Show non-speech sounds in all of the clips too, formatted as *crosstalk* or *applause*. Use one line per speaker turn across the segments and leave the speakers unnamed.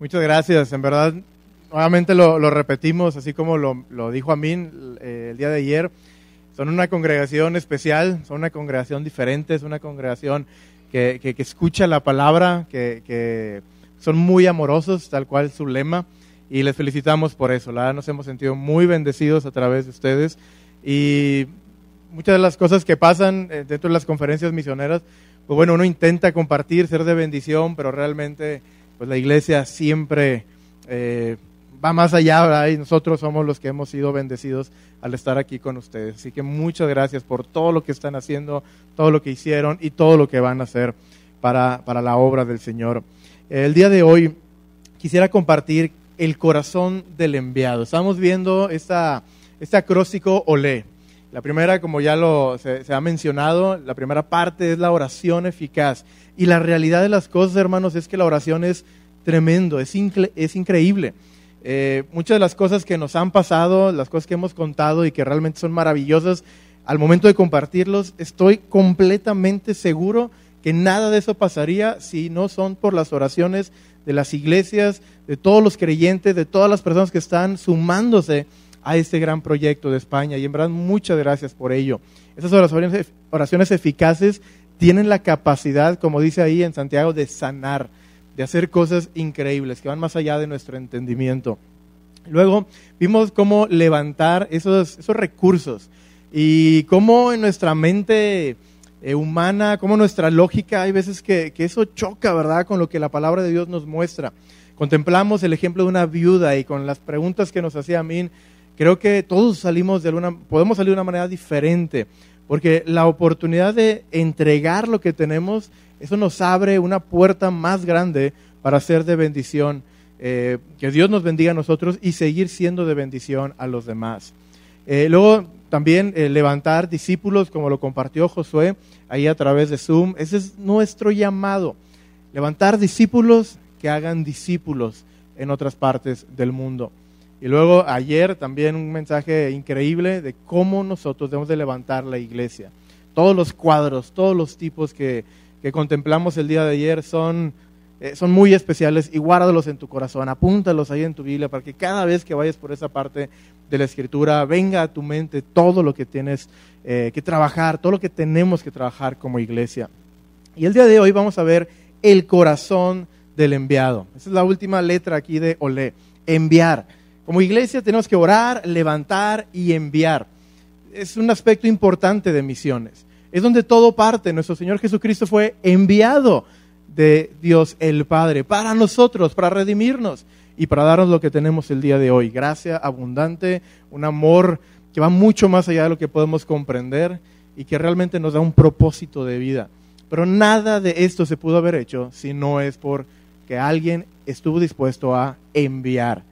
Muchas gracias. En verdad, nuevamente lo, lo repetimos, así como lo, lo dijo Amin eh, el día de ayer. Son una congregación especial, son una congregación diferente, es una congregación que, que, que escucha la palabra, que, que, son muy amorosos, tal cual su lema, y les felicitamos por eso. La nos hemos sentido muy bendecidos a través de ustedes. Y muchas de las cosas que pasan eh, dentro de las conferencias misioneras, pues bueno, uno intenta compartir, ser de bendición, pero realmente pues la iglesia siempre eh, va más allá, y nosotros somos los que hemos sido bendecidos al estar aquí con ustedes. Así que muchas gracias por todo lo que están haciendo, todo lo que hicieron y todo lo que van a hacer para, para la obra del Señor. El día de hoy quisiera compartir el corazón del enviado. Estamos viendo esta, este acróstico OLE. La primera, como ya lo, se, se, ha mencionado, la primera parte es la oración eficaz. Y la realidad de las cosas, hermanos, es que la oración es tremendo, es, es increíble. Eh, muchas de las cosas que nos han pasado, las cosas que hemos contado y que realmente son maravillosas, al momento de compartirlos, estoy completamente seguro que nada de eso pasaría si no son por las oraciones de las iglesias, de todos los creyentes, de todas las personas que están sumándose a este gran proyecto de España. Y en verdad, muchas gracias por ello. Esas oraciones, oraciones eficaces tienen la capacidad, como dice ahí en Santiago, de sanar, de hacer cosas increíbles que van más allá de nuestro entendimiento. Luego vimos cómo levantar esos, esos recursos y cómo en nuestra mente eh, humana, cómo nuestra lógica, hay veces que, que eso choca, ¿verdad?, con lo que la palabra de Dios nos muestra. Contemplamos el ejemplo de una viuda y con las preguntas que nos hacía Amin, creo que todos salimos de una, podemos salir de una manera diferente, porque la oportunidad de entregar lo que tenemos, eso nos abre una puerta más grande para ser de bendición. Eh, que Dios nos bendiga a nosotros y seguir siendo de bendición a los demás. Eh, luego también eh, levantar discípulos, como lo compartió Josué ahí a través de Zoom. Ese es nuestro llamado. Levantar discípulos que hagan discípulos en otras partes del mundo. Y luego ayer también un mensaje increíble de cómo nosotros debemos de levantar la iglesia. Todos los cuadros, todos los tipos que, que contemplamos el día de ayer son, eh, son muy especiales y guárdalos en tu corazón, apúntalos ahí en tu Biblia para que cada vez que vayas por esa parte de la escritura venga a tu mente todo lo que tienes eh, que trabajar, todo lo que tenemos que trabajar como iglesia. Y el día de hoy vamos a ver el corazón del enviado. Esa es la última letra aquí de Olé, enviar. Como iglesia tenemos que orar, levantar y enviar. Es un aspecto importante de misiones. Es donde todo parte. Nuestro Señor Jesucristo fue enviado de Dios el Padre para nosotros, para redimirnos y para darnos lo que tenemos el día de hoy. Gracia abundante, un amor que va mucho más allá de lo que podemos comprender y que realmente nos da un propósito de vida. Pero nada de esto se pudo haber hecho si no es por que alguien estuvo dispuesto a enviar.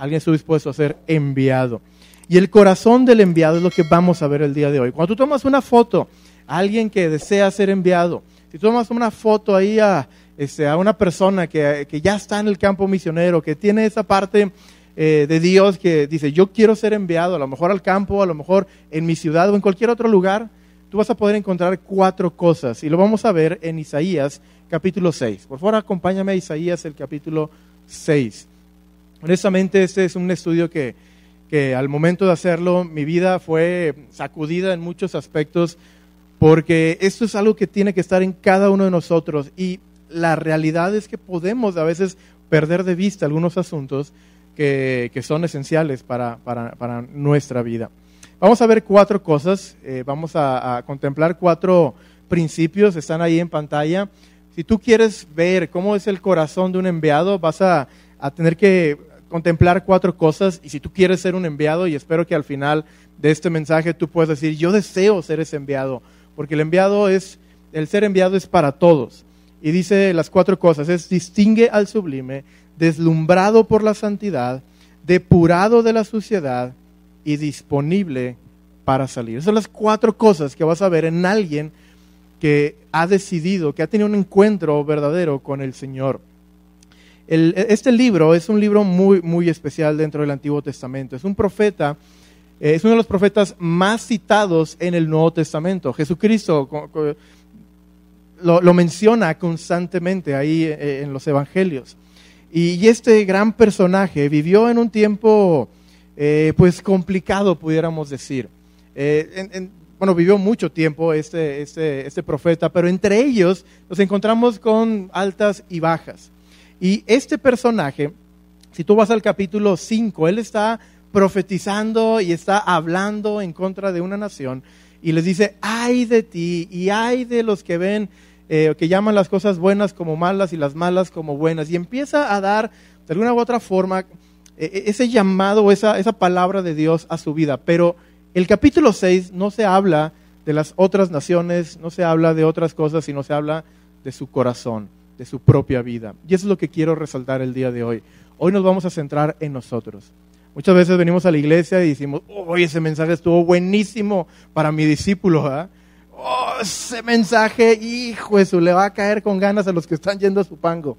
Alguien estuvo dispuesto a ser enviado. Y el corazón del enviado es lo que vamos a ver el día de hoy. Cuando tú tomas una foto a alguien que desea ser enviado, si tomas una foto ahí a, este, a una persona que, que, ya está en el campo misionero, que tiene esa parte eh, de Dios que dice, yo quiero ser enviado, a lo mejor al campo, a lo mejor en mi ciudad o en cualquier otro lugar, tú vas a poder encontrar cuatro cosas. Y lo vamos a ver en Isaías capítulo 6. Por favor, acompáñame a Isaías el capítulo 6. Honestamente, este es un estudio que, que al momento de hacerlo, mi vida fue sacudida en muchos aspectos, porque esto es algo que tiene que estar en cada uno de nosotros. Y la realidad es que podemos a veces perder de vista algunos asuntos que, que son esenciales para, para, para, nuestra vida. Vamos a ver cuatro cosas, eh, vamos a, contemplar cuatro principios, están ahí en pantalla. Si tú quieres ver cómo es el corazón de un enviado, vas a, a, tener que contemplar cuatro cosas. Y si tú quieres ser un enviado, y espero que al final de este mensaje tú puedas decir, yo deseo ser ese enviado, porque el enviado es, el ser enviado es para todos. Y dice las cuatro cosas, es distingue al sublime, deslumbrado por la santidad, depurado de la suciedad y disponible para salir. Esas son las cuatro cosas que vas a ver en alguien que ha decidido, que ha tenido un encuentro verdadero con el Señor. Este libro es un libro muy, muy especial dentro del Antiguo Testamento. Es un profeta, eh, es uno de los profetas más citados en el Nuevo Testamento. Jesucristo lo, menciona constantemente ahí eh, en los Evangelios. Y, este gran personaje vivió en un tiempo eh, pues complicado, pudiéramos decir. Eh, bueno, vivió mucho tiempo este, este, este profeta, pero entre ellos nos encontramos con altas y bajas. Y este personaje, si tú vas al capítulo 5, él está profetizando y está hablando en contra de una nación y les dice, ay de ti y ay de los que ven eh, que llaman las cosas buenas como malas y las malas como buenas. Y empieza a dar, de alguna u otra forma, e, e, ese llamado, esa, esa palabra de Dios a su vida. Pero el capítulo 6 no se habla de las otras naciones, no se habla de otras cosas, sino se habla de su corazón, de su propia vida. Y eso es lo que quiero resaltar el día de hoy. Hoy nos vamos a centrar en nosotros. Muchas veces venimos a la iglesia y decimos, hoy ese mensaje estuvo buenísimo para mi discípulo. ¿ah? oh, ese mensaje, hijo eso, le va a caer con ganas a los que están yendo a su pango.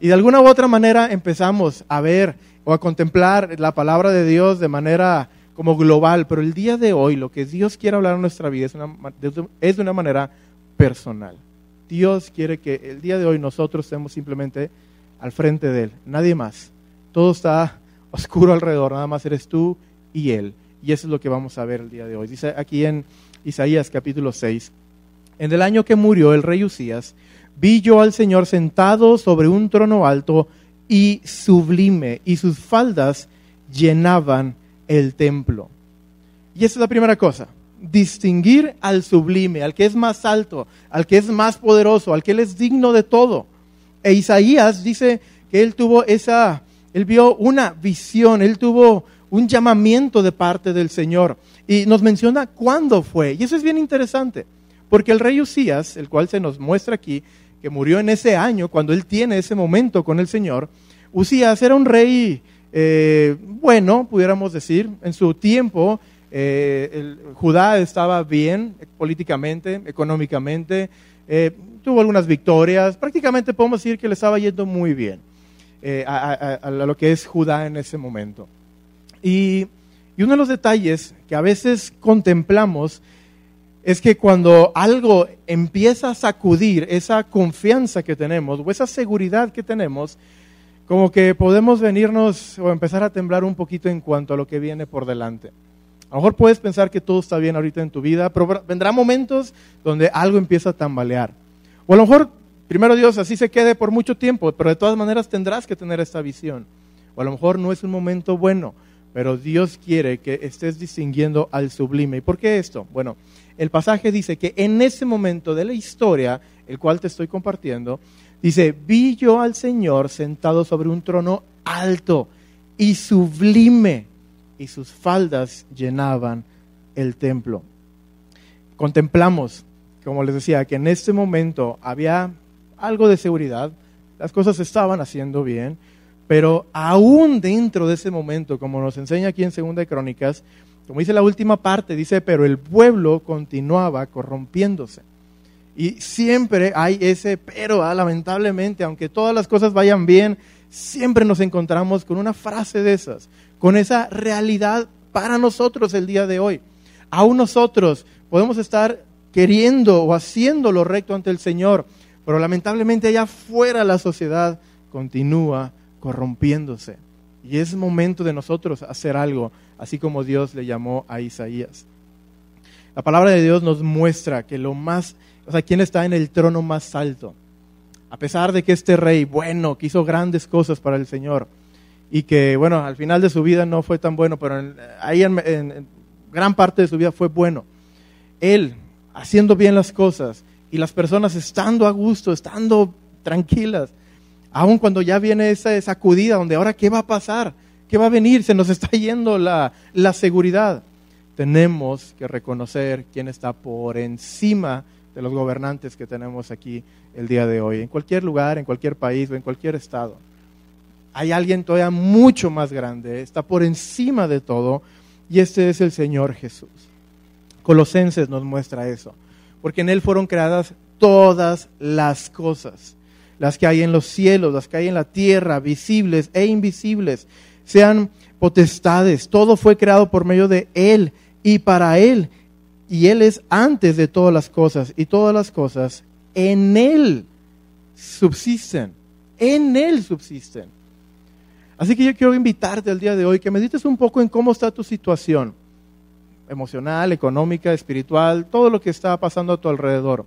y de alguna u otra manera empezamos a ver o a contemplar la palabra de Dios de manera como global, pero el día de hoy lo que Dios quiere hablar en nuestra vida es de una manera personal. Dios quiere que el día de hoy nosotros estemos simplemente al frente de Él, nadie más. Todo está oscuro alrededor, nada más eres tú y Él. Y eso es lo que vamos a ver el día de hoy. Dice aquí en Isaías capítulo 6. En el año que murió el rey Usías, vi yo al Señor sentado sobre un trono alto y sublime, y sus faldas llenaban el templo. Y esa es la primera cosa, distinguir al sublime, al que es más alto, al que es más poderoso, al que él es digno de todo. E Isaías dice que él tuvo esa, él vio una visión, él tuvo un llamamiento de parte del Señor. Y nos menciona cuándo fue. Y eso es bien interesante, porque el rey Usías, el cual se nos muestra aquí, que murió en ese año, cuando él tiene ese momento con el Señor, Usías era un rey eh, bueno, pudiéramos decir, en su tiempo. Eh, Judá estaba bien políticamente, económicamente, eh, tuvo algunas victorias, prácticamente podemos decir que le estaba yendo muy bien a, lo que es Judá en ese momento. Y y uno de los detalles que a veces contemplamos es que cuando algo empieza a sacudir esa confianza que tenemos o esa seguridad que tenemos, como que podemos venirnos o empezar a temblar un poquito en cuanto a lo que viene por delante. A lo mejor puedes pensar que todo está bien ahorita en tu vida, pero vendrá momentos donde algo empieza a tambalear. O a lo mejor, primero Dios, así se quede por mucho tiempo, pero de todas maneras tendrás que tener esta visión. O a lo mejor no es un momento bueno pero Dios quiere que estés distinguiendo al sublime. ¿Y por qué esto? Bueno, el pasaje dice que en ese momento de la historia, el cual te estoy compartiendo, dice, vi yo al Señor sentado sobre un trono alto y sublime, y sus faldas llenaban el templo. Contemplamos, como les decía, que en ese momento había algo de seguridad, las cosas estaban haciendo bien, pero aún dentro de ese momento, como nos enseña aquí en Segunda de Crónicas, como dice la última parte, dice, pero el pueblo continuaba corrompiéndose. Y siempre hay ese pero, ¿ah? lamentablemente, aunque todas las cosas vayan bien, siempre nos encontramos con una frase de esas, con esa realidad para nosotros el día de hoy. Aún nosotros podemos estar queriendo o haciendo lo recto ante el Señor, pero lamentablemente allá afuera la sociedad continúa corrompiéndose. Y es momento de nosotros hacer algo, así como Dios le llamó a Isaías. La palabra de Dios nos muestra que lo más, o sea, quién está en el trono más alto. A pesar de que este rey, bueno, que hizo grandes cosas para el Señor y que, bueno, al final de su vida no fue tan bueno, pero ahí en, gran parte de su vida fue bueno. Él, haciendo bien las cosas y las personas estando a gusto, estando tranquilas, Aun cuando ya viene esa sacudida, donde ahora, ¿qué va a pasar? ¿Qué va a venir? Se nos está yendo la, la seguridad. Tenemos que reconocer quién está por encima de los gobernantes que tenemos aquí el día de hoy, en cualquier lugar, en cualquier país o en cualquier estado. Hay alguien todavía mucho más grande, está por encima de todo, y este es el Señor Jesús. Colosenses nos muestra eso, porque en Él fueron creadas todas las cosas las que hay en los cielos, las que hay en la tierra, visibles e invisibles, sean potestades. Todo fue creado por medio de Él y para Él. Y Él es antes de todas las cosas y todas las cosas en Él subsisten. en Él subsisten. Así que yo quiero invitarte al día de hoy que medites un poco en cómo está tu situación emocional, económica, espiritual, todo lo que está pasando a tu alrededor.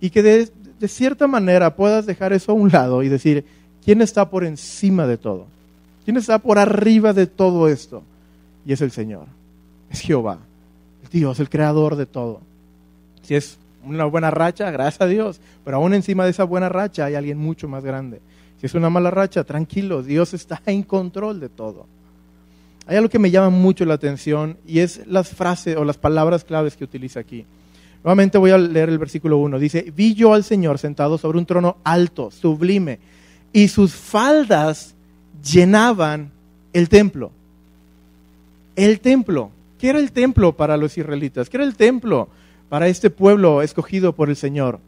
Y que de, cierta manera puedas dejar eso a un lado y decir, ¿quién está por encima de todo? ¿Quién está por arriba de todo esto? Y es el Señor, es Jehová, el Dios, el creador de todo. Si es una buena racha, gracias a Dios, pero aún encima de esa buena racha hay alguien mucho más grande. Es una mala racha, tranquilo, Dios está en control de todo. Hay algo que me llama mucho la atención y es las frases o las palabras claves que utiliza aquí. Nuevamente voy a leer el versículo 1. Dice, vi yo al Señor sentado sobre un trono alto, sublime, y sus faldas llenaban el templo. El templo. ¿Qué era el templo para los israelitas? ¿Qué era el templo para este pueblo escogido por el Señor?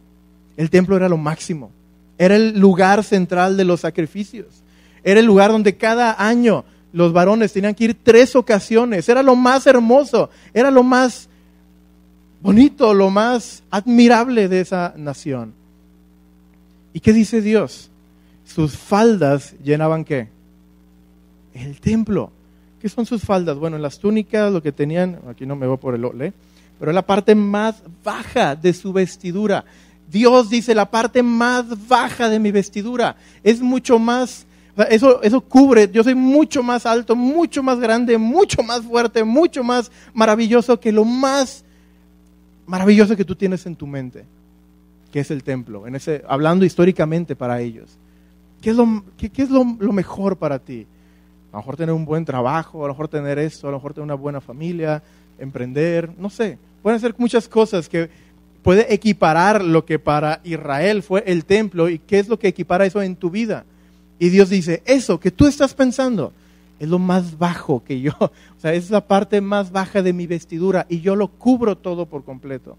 El templo era lo máximo. Era el lugar central de los sacrificios. Era el lugar donde cada año los varones tenían que ir tres ocasiones. Era lo más hermoso. Era lo más bonito, lo más admirable de esa nación. ¿Y qué dice Dios? Sus faldas llenaban qué? El templo. ¿Qué son sus faldas? Bueno, en las túnicas lo que tenían, aquí no me voy por el ole, pero la parte más baja de su vestidura. Dios dice la parte más baja de mi vestidura. Es mucho más, eso, eso cubre, yo soy mucho más alto, mucho más grande, mucho más fuerte, mucho más maravilloso que lo más maravilloso que tú tienes en tu mente, que es el templo, en ese, hablando históricamente para ellos. ¿Qué es, lo, qué, es lo, mejor para ti? A lo mejor tener un buen trabajo, a lo mejor tener esto, a lo mejor tener una buena familia, emprender, no sé. Pueden ser muchas cosas que puede equiparar lo que para Israel fue el templo y qué es lo que equipara eso en tu vida. Y Dios dice, eso que tú estás pensando, es lo más bajo que yo, *laughs* o sea, es la parte más baja de mi vestidura y yo lo cubro todo por completo.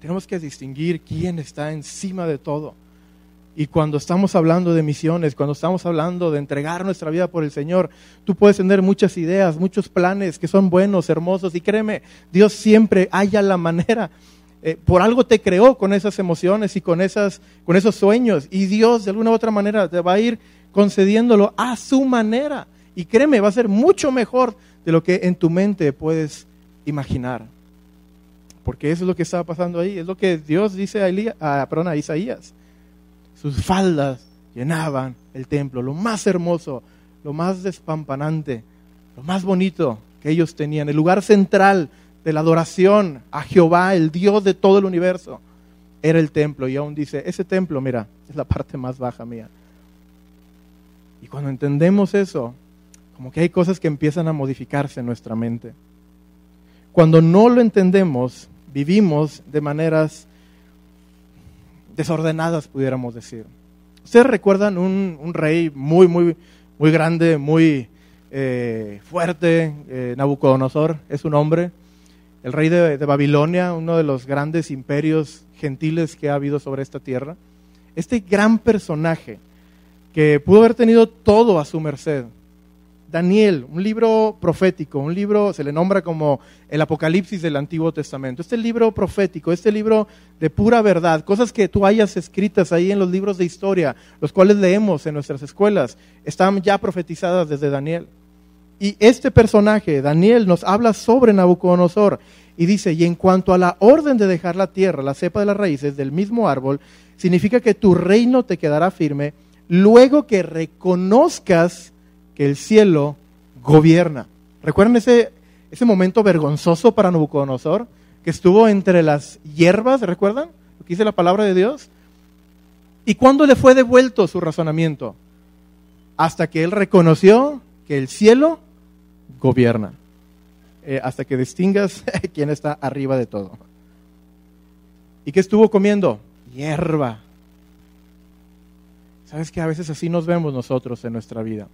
Tenemos que distinguir quién está encima de todo. Y cuando estamos hablando de misiones, cuando estamos hablando de entregar nuestra vida por el Señor, tú puedes tener muchas ideas, muchos planes que son buenos, hermosos, y créeme, Dios siempre haya la manera. Eh, por algo te creó con esas emociones y con, esas, con esos sueños, y Dios de alguna u otra manera te va a ir concediéndolo a su manera. Y créeme, va a ser mucho mejor de lo que en tu mente puedes imaginar. Porque eso es lo que estaba pasando ahí, es lo que Dios dice a, a, a Isaías. Sus faldas llenaban el templo, lo más hermoso, lo más despampanante, lo más bonito que ellos tenían, el lugar central de la adoración a Jehová, el Dios de todo el universo, era el templo. Y aún dice, ese templo, mira, es la parte más baja mía. Y cuando entendemos eso, como que hay cosas que empiezan a modificarse en nuestra mente. Cuando no lo entendemos, vivimos de maneras desordenadas, pudiéramos decir. Ustedes recuerdan un, rey muy, muy, muy grande, muy eh, fuerte, eh, Nabucodonosor es un hombre, el rey de Babilonia, uno de los grandes imperios gentiles que ha habido sobre esta tierra. Este gran personaje que pudo haber tenido todo a su merced. Daniel, un libro profético, un libro, se le nombra como el Apocalipsis del Antiguo Testamento. Este libro profético, este libro de pura verdad, cosas que tú hayas escritas ahí en los libros de historia, los cuales leemos en nuestras escuelas, están ya profetizadas desde Daniel. Y este personaje, Daniel, nos habla sobre Nabucodonosor y dice, y en cuanto a la orden de dejar la tierra, la cepa de las raíces del mismo árbol, significa que tu reino te quedará firme luego que reconozcas que el cielo gobierna. ¿Recuerdan ese, ese momento vergonzoso para Nabucodonosor? Que estuvo entre las hierbas, ¿recuerdan? Lo que dice la palabra de Dios. ¿Y cuándo le fue devuelto su razonamiento? Hasta que él reconoció que el cielo gobierna. Eh, hasta que distingas *laughs* quién está arriba de todo. ¿Y qué estuvo comiendo? Hierba. ¿Sabes que a veces así nos vemos nosotros en nuestra vida?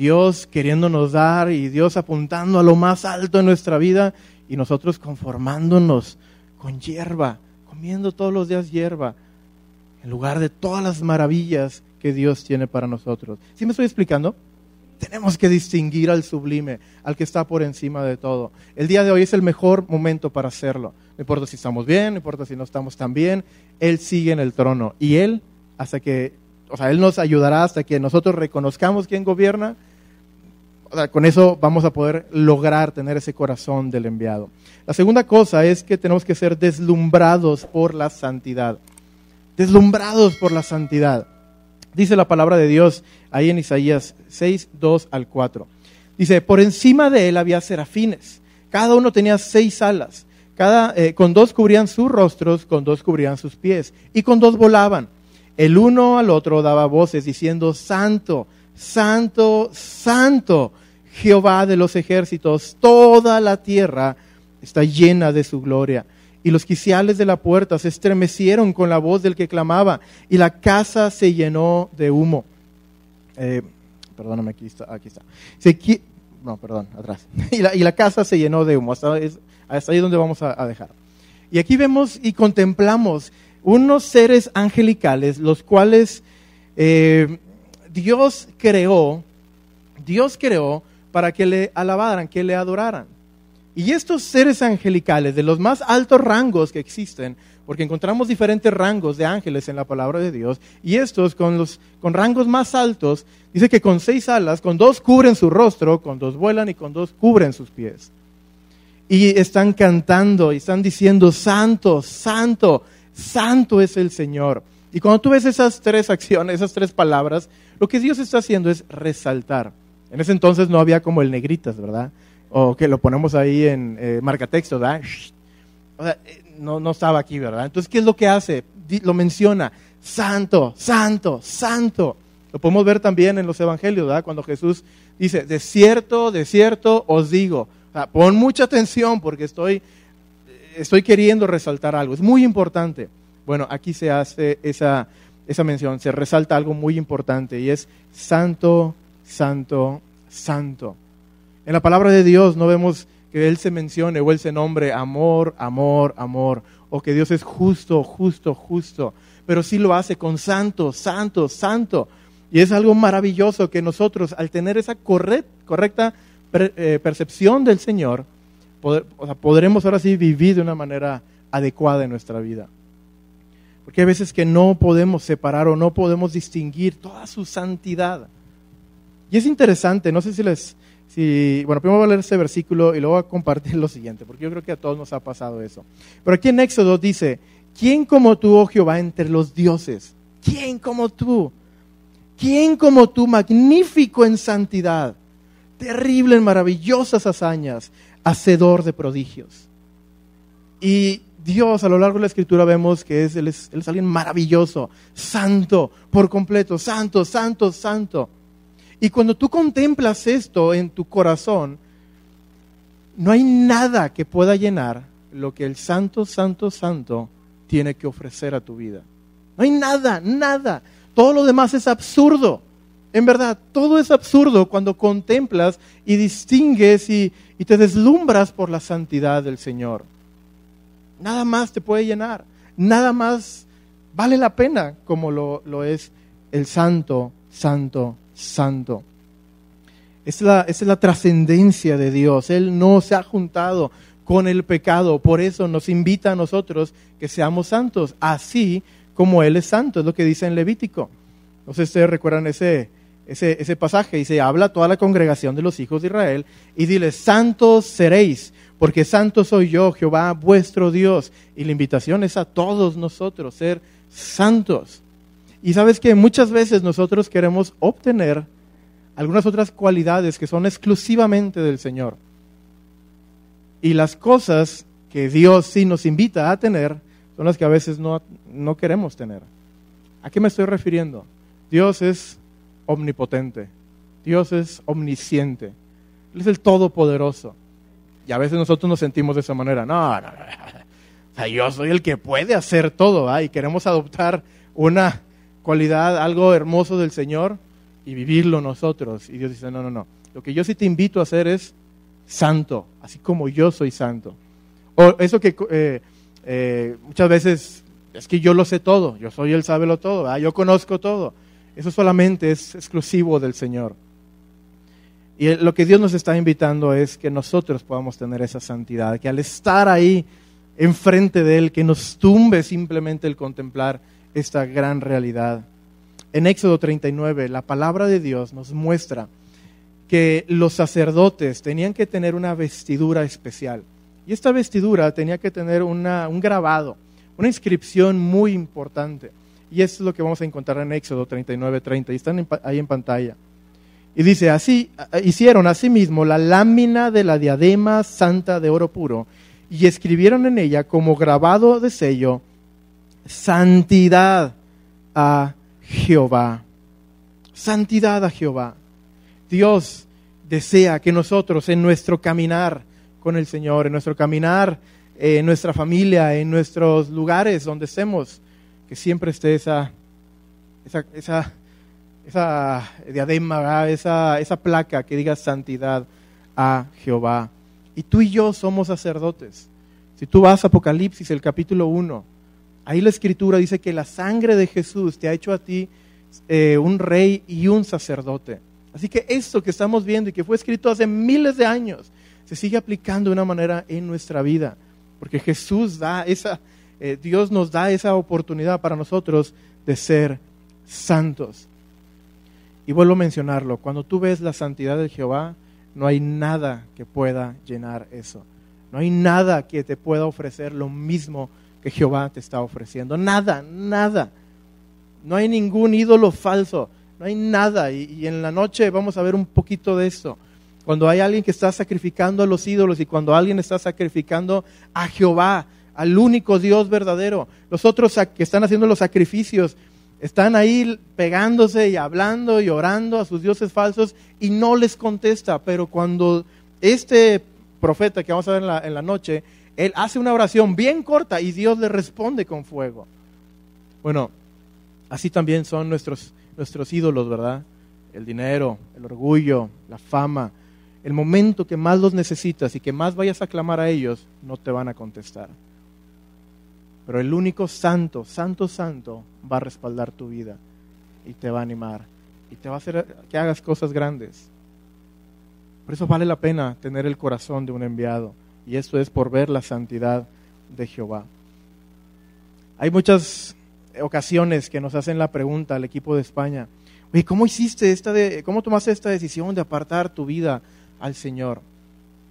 Dios queriéndonos dar y Dios apuntando a lo más alto en nuestra vida y nosotros conformándonos con hierba, comiendo todos los días hierba, en lugar de todas las maravillas que Dios tiene para nosotros. ¿Sí me estoy explicando? Tenemos que distinguir al sublime, al que está por encima de todo. El día de hoy es el mejor momento para hacerlo. No importa si estamos bien, no importa si no estamos tan bien, Él sigue en el trono y Él hasta que, o sea, Él nos ayudará hasta que nosotros reconozcamos quién gobierna. Con eso vamos a poder lograr tener ese corazón del enviado. La segunda cosa es que tenemos que ser deslumbrados por la santidad. Deslumbrados por la santidad. Dice la palabra de Dios ahí en Isaías 6, 2 al 4. Dice, por encima de él había serafines. Cada uno tenía seis alas. Cada, eh, con dos cubrían sus rostros, con dos cubrían sus pies. Y con dos volaban. El uno al otro daba voces diciendo, Santo, Santo, Santo, Jehová de los ejércitos, toda la tierra está llena de su gloria y los quiciales de la puerta se estremecieron con la voz del que clamaba, y la casa se llenó de humo. Eh, perdóname, aquí está. Aquí está. no, perdón, atrás. *laughs* y, la, casa se llenó de humo. Hasta, ahí donde vamos a, dejar. Y aquí vemos y contemplamos unos seres angelicales, los cuales eh, Dios creó, Dios creó para que le alabaran, que le adoraran. Y estos seres angelicales, de los más altos rangos que existen, porque encontramos diferentes rangos de ángeles en la palabra de Dios, y estos con, los, con rangos más altos, dice que con seis alas, con dos cubren su rostro, con dos vuelan y con dos cubren sus pies. Y están cantando y están diciendo, santo, santo, santo es el Señor. Y cuando tú ves esas tres acciones, esas tres palabras, lo que Dios está haciendo es resaltar. En ese entonces no había como el negritas, ¿verdad? o que lo ponemos ahí en eh, marcatexto, ¿verdad? O sea, eh, no, no estaba aquí, ¿verdad? Entonces, ¿qué es lo que hace? Lo menciona, santo, santo, santo. Lo podemos ver también en los evangelios, ¿verdad? Cuando Jesús dice, de cierto, de cierto os digo. O sea, pon mucha atención porque estoy, estoy queriendo resaltar algo. Es muy importante. Bueno, aquí se hace esa, esa mención, se resalta algo muy importante y es santo, santo, santo. En la palabra de Dios no vemos que Él se mencione o Él se nombre amor, amor, amor, o que Dios es justo, justo, justo, pero sí lo hace con santo, santo, santo. Y es algo maravilloso que nosotros, al tener esa correcta eh, percepción del Señor, podremos ahora sí vivir de una manera adecuada en nuestra vida. Porque hay veces que no podemos separar o no podemos distinguir toda su santidad. Y es interesante, no sé si les, bueno, primero voy a leer ese versículo y luego voy a compartir *laughs* lo siguiente, porque yo creo que a todos nos ha pasado eso. Pero aquí en Éxodo dice, ¿quién como tú, oh Jehová, entre los dioses? ¿Quién como tú? ¿Quién como tú, magnífico en santidad, terrible en maravillosas hazañas, hacedor de prodigios? Y Dios, a lo largo de la escritura vemos que es, él, es, él es alguien maravilloso, santo, por completo, santo, santo, santo. Y cuando tú contemplas esto en tu corazón, no hay nada que pueda llenar lo que el Santo, Santo, Santo tiene que ofrecer a tu vida. No hay nada, nada. Todo lo demás es absurdo. En verdad, todo es absurdo cuando contemplas y distingues y, te deslumbras por la santidad del Señor. Nada más te puede llenar. Nada más vale la pena como lo, lo es el Santo, Santo, santo. Es la, es la trascendencia de Dios. Él no se ha juntado con el pecado. Por eso nos invita a nosotros que seamos santos, así como Él es santo. Es lo que dice en Levítico. No sé si ustedes recuerdan ese, ese, ese pasaje. Dice, habla a toda la congregación de los hijos de Israel y dile, santos seréis, porque santo soy yo, Jehová, vuestro Dios. Y la invitación es a todos nosotros, ser santos. Y sabes que muchas veces nosotros queremos obtener algunas otras cualidades que son exclusivamente del Señor. Y las cosas que Dios sí nos invita a tener son las que a veces no, no queremos tener. ¿A qué me estoy refiriendo? Dios es omnipotente, Dios es omnisciente, Él es el todopoderoso. Y a veces nosotros nos sentimos de esa manera. No, no, no. yo soy el que puede hacer todo y queremos adoptar una cualidad, algo hermoso del Señor y vivirlo nosotros. Y Dios dice, no, no, no. Lo que yo sí te invito a hacer es santo, así como yo soy santo. O eso que eh, eh, muchas veces es que yo lo sé todo, yo soy el sábelo todo, yo conozco todo. Eso solamente es exclusivo del Señor. Y lo que Dios nos está invitando es que nosotros podamos tener esa santidad, que al estar ahí enfrente de Él, que nos tumbe simplemente el contemplar esta gran realidad. En Éxodo 39, la palabra de Dios nos muestra que los sacerdotes tenían que tener una vestidura especial. Y esta vestidura tenía que tener una, un grabado, una inscripción muy importante. Y eso es lo que vamos a encontrar en Éxodo 39, 30. Y están ahí en pantalla. Y dice, así hicieron asimismo la lámina de la diadema santa de oro puro y escribieron en ella como grabado de sello, santidad a Jehová. Santidad a Jehová. Dios desea que nosotros en nuestro caminar con el Señor, en nuestro caminar en nuestra familia, en nuestros lugares donde estemos, que siempre esté esa, esa, esa, diadema, esa, esa placa que diga santidad a Jehová. Y tú y yo somos sacerdotes. Si tú vas a Apocalipsis, el capítulo 1, ahí la escritura dice que la sangre de Jesús te ha hecho a ti eh, un rey y un sacerdote. Así que esto que estamos viendo y que fue escrito hace miles de años, se sigue aplicando de una manera en nuestra vida. Porque Jesús da esa, eh, Dios nos da esa oportunidad para nosotros de ser santos. Y vuelvo a mencionarlo, cuando tú ves la santidad de Jehová, no hay nada que pueda llenar eso. No hay nada que te pueda ofrecer lo mismo que Jehová te está ofreciendo. Nada, nada. No hay ningún ídolo falso. No hay nada. Y, en la noche vamos a ver un poquito de eso. Cuando hay alguien que está sacrificando a los ídolos y cuando alguien está sacrificando a Jehová, al único Dios verdadero. Los otros que están haciendo los sacrificios están ahí pegándose y hablando y orando a sus dioses falsos y no les contesta. Pero cuando este profeta que vamos a ver en la, noche, él hace una oración bien corta y Dios le responde con fuego. Bueno, así también son nuestros, nuestros ídolos, ¿verdad? El dinero, el orgullo, la fama. El momento que más los necesitas y que más vayas a clamar a ellos, no te van a contestar. Pero el único santo, santo, santo, va a respaldar tu vida y te va a animar y te va a hacer que hagas cosas grandes. Por eso vale la pena tener el corazón de un enviado y esto es por ver la santidad de Jehová. Hay muchas ocasiones que nos hacen la pregunta al equipo de España, oye, ¿cómo hiciste esta de, cómo tomaste esta decisión de apartar tu vida al Señor?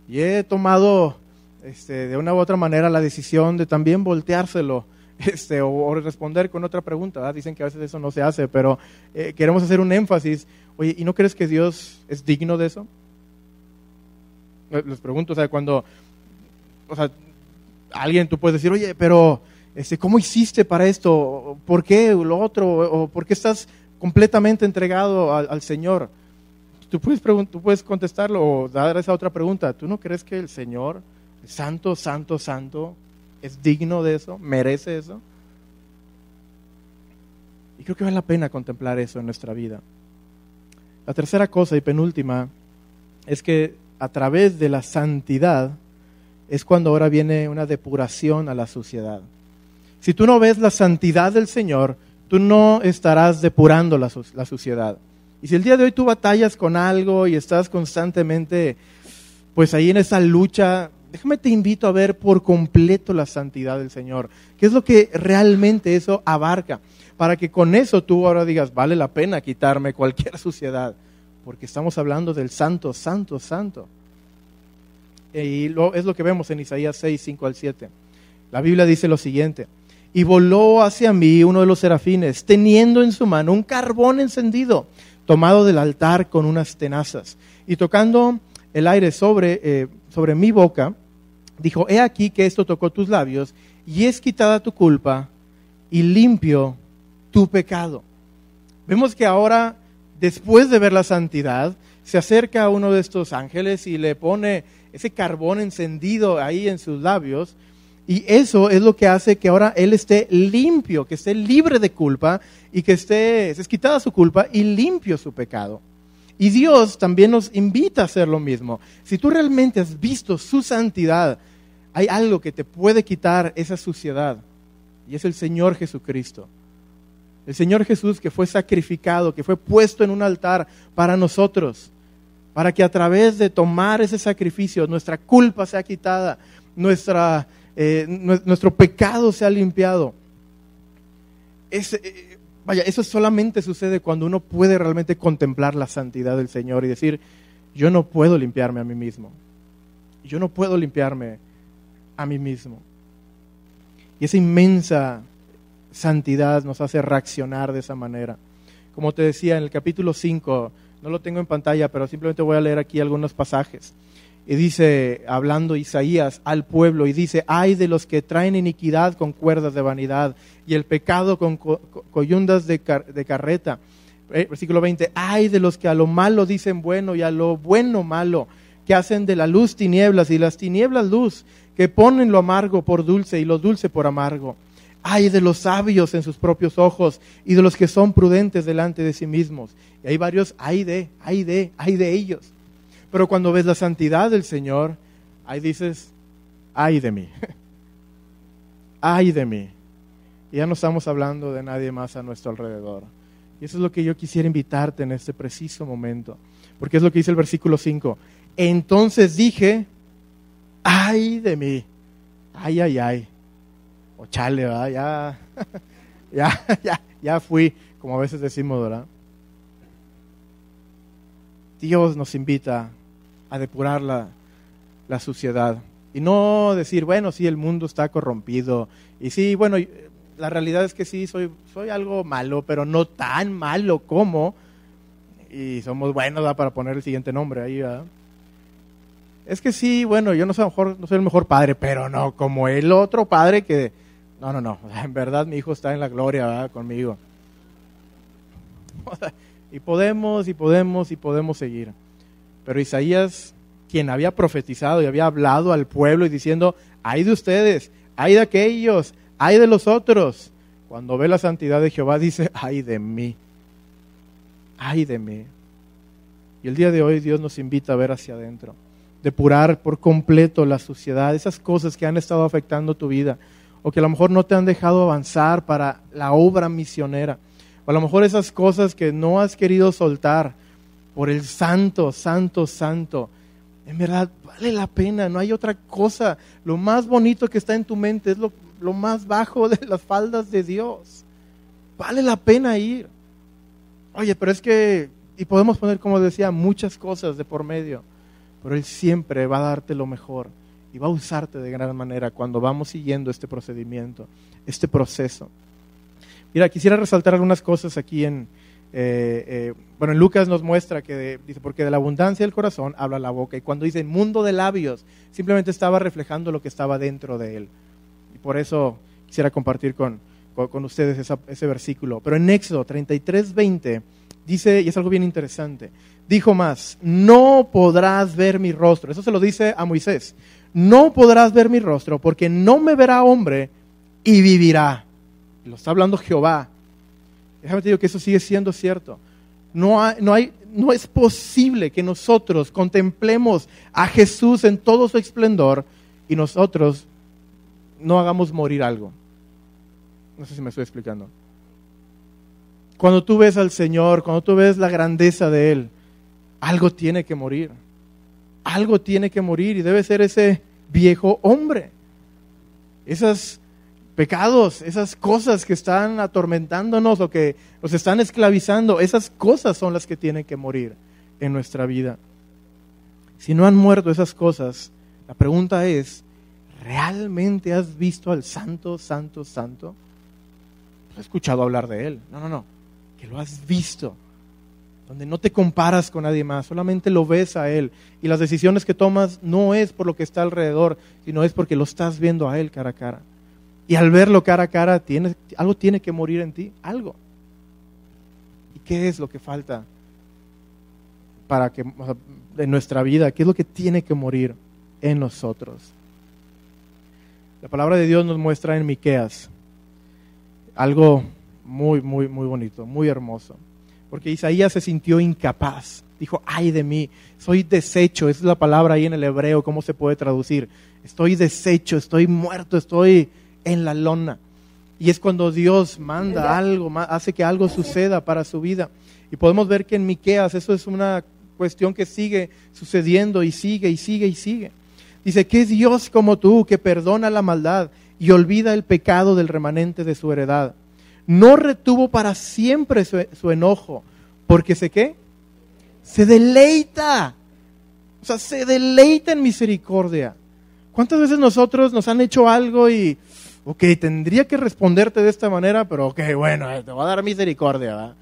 Y he tomado este, de una u otra manera la decisión de también volteárselo *laughs* este, o, responder con otra pregunta. Dicen que a veces eso no se hace, pero eh, queremos hacer un énfasis. Oye, ¿y no crees que Dios es digno de eso? Les pregunto, o sea, cuando, o sea, alguien tú puedes decir, oye, pero, este, ¿cómo hiciste para esto? ¿Por qué lo otro? ¿O por qué estás completamente entregado al, al Señor? Tú puedes, tú puedes contestarlo o dar esa otra pregunta. ¿Tú no crees que el Señor santo, santo, santo, es digno de eso, merece eso. Y creo que vale la pena contemplar eso en nuestra vida. La tercera cosa y penúltima es que a través de la santidad es cuando ahora viene una depuración a la suciedad. Si tú no ves la santidad del Señor, tú no estarás depurando la, la suciedad. Y si el día de hoy tú batallas con algo y estás constantemente, pues ahí en esa lucha, déjame te invito a ver por completo la santidad del Señor. ¿Qué es lo que realmente eso abarca? Para que con eso tú ahora digas, vale la pena quitarme cualquier *laughs* suciedad, porque estamos hablando del santo, santo, santo. Y es lo que vemos en Isaías 6, 5 al 7. La Biblia dice lo siguiente, y voló hacia mí uno de los serafines, teniendo en su mano un carbón encendido, tomado del altar con unas tenazas, y tocando el aire sobre, eh, sobre mi boca, dijo, he aquí que esto tocó tus labios y es quitada tu culpa y limpio tu pecado. Vemos que ahora, después de ver la santidad, se acerca a uno de estos ángeles y le pone ese carbón encendido ahí en sus labios. Y eso es lo que hace que ahora él esté limpio, que esté libre de culpa y que esté, es quitada su culpa y limpio su pecado. Y Dios también nos invita a hacer lo mismo. Si tú realmente has visto su santidad, hay algo que te puede quitar esa suciedad. Y es el Señor Jesucristo. El Señor Jesús que fue sacrificado, que fue puesto en un altar para nosotros. Para que a través de tomar ese sacrificio nuestra culpa sea quitada, nuestra, eh, nuestro pecado sea limpiado. eh, vaya, eso solamente sucede cuando uno puede realmente contemplar la santidad del Señor y decir, yo no puedo limpiarme a mí mismo. Yo no puedo limpiarme a mí mismo. Y esa inmensa santidad nos hace reaccionar de esa manera. Como te decía en el capítulo 5, no lo tengo en pantalla, pero simplemente voy a leer aquí algunos pasajes. Y dice, hablando Isaías al pueblo, y dice, ay de los que traen iniquidad con cuerdas de vanidad y el pecado con coyundas de, carreta. Eh, versículo 20, ay de los que a lo malo dicen bueno y a lo bueno malo, que hacen de la luz tinieblas y las tinieblas luz, que ponen lo amargo por dulce y lo dulce por amargo. Ay de los sabios en sus propios ojos y de los que son prudentes delante de sí mismos. Y hay varios, ay de, ay de, ay de ellos. Pero cuando ves la santidad del Señor, ahí dices, ay de mí. *laughs* ay de mí. Y ya no estamos hablando de nadie más a nuestro alrededor. Y eso es lo que yo quisiera invitarte en este preciso momento. Porque es lo que dice el versículo 5. Entonces dije, ay de mí. Ay, ay, ay. O chale, ¿verdad? Ya, *laughs* ya, *laughs* ya, ya fui, como a veces decimos, ¿verdad? Dios nos invita a depurar la, la suciedad. Y no decir, bueno, sí, el mundo está corrompido. Y sí, bueno, la realidad es que sí, soy, soy algo malo, pero no tan malo como. Y somos buenos para poner el siguiente nombre ahí, ¿verdad? Es que sí, bueno, yo no soy, mejor, no soy el mejor padre, pero no como el otro padre que... No, no, no, *laughs* en verdad mi hijo está en la gloria ¿verdad? conmigo. *laughs* Y podemos, y podemos, y podemos seguir. Pero Isaías, quien había profetizado y había hablado al pueblo y diciendo, hay de ustedes, hay de aquellos, hay de los otros. Cuando ve la santidad de Jehová dice, ay de mí, ay de mí. Y el día de hoy Dios nos invita a ver hacia adentro, depurar por completo la suciedad, esas cosas que han estado afectando tu vida o que a lo mejor no te han dejado avanzar para la obra misionera, o a lo mejor esas cosas que no has querido soltar por el santo, santo, santo. En verdad, vale la pena, no hay otra cosa. Lo más bonito que está en tu mente es lo, lo más bajo de las faldas de Dios. Vale la pena ir. Oye, pero es que, y podemos poner, como decía, muchas cosas de por medio, pero Él siempre va a darte lo mejor y va a usarte de gran manera cuando vamos siguiendo este procedimiento, este proceso. Mira, quisiera resaltar algunas cosas aquí en, eh, eh, bueno, en Lucas nos muestra que dice, porque de la abundancia del corazón habla la boca, y cuando dice mundo de labios, simplemente estaba reflejando lo que estaba dentro de él. Y por eso quisiera compartir con, con, ustedes ese versículo. Pero en Éxodo 33, 20 dice, y es algo bien interesante, dijo más, no podrás ver mi rostro. Eso se lo dice a Moisés no podrás ver mi rostro porque no me verá hombre y vivirá. Lo está hablando Jehová. Déjame te que eso sigue siendo cierto. No, no, hay, no es posible que nosotros contemplemos a Jesús en todo su esplendor y nosotros no hagamos morir algo. No sé si me estoy explicando. Cuando tú ves al Señor, cuando tú ves la grandeza de Él, algo tiene que morir algo tiene que morir y debe ser ese viejo hombre. Esos pecados, esas cosas que están atormentándonos o que nos están esclavizando, esas cosas son las que tienen que morir en nuestra vida. Si no han muerto esas cosas, la pregunta es, ¿realmente has visto al santo, santo, santo? ¿Has escuchado hablar de él? No, no, no, que lo has visto donde no te comparas con nadie más, solamente lo ves a Él. Y las decisiones que tomas no es por lo que está alrededor, sino es porque lo estás viendo a Él cara a cara. Y al verlo cara a cara, algo tiene que morir en ti, algo. ¿Y qué es lo que falta para que en nuestra vida? ¿Qué es lo que tiene que morir en nosotros? La palabra de Dios nos muestra en Miqueas algo muy, muy, muy bonito, muy hermoso porque Isaías se sintió incapaz. Dijo, ay de mí, soy deshecho. Esa es la palabra ahí en el hebreo, ¿cómo se puede traducir? Estoy deshecho, estoy muerto, estoy en la lona. Y es cuando Dios manda algo, hace que algo suceda para su vida. Y podemos ver que en Miqueas eso es una cuestión que sigue sucediendo y sigue y sigue y sigue. Dice, ¿qué Dios como tú que perdona la maldad y olvida el pecado del remanente de su heredad? no retuvo para siempre su, su enojo, porque se qué? Se deleita. O sea, se deleita en misericordia. ¿Cuántas veces nosotros nos han hecho algo y, ok, tendría que responderte de esta manera, pero ok, bueno, eh, te voy a dar misericordia, ¿verdad?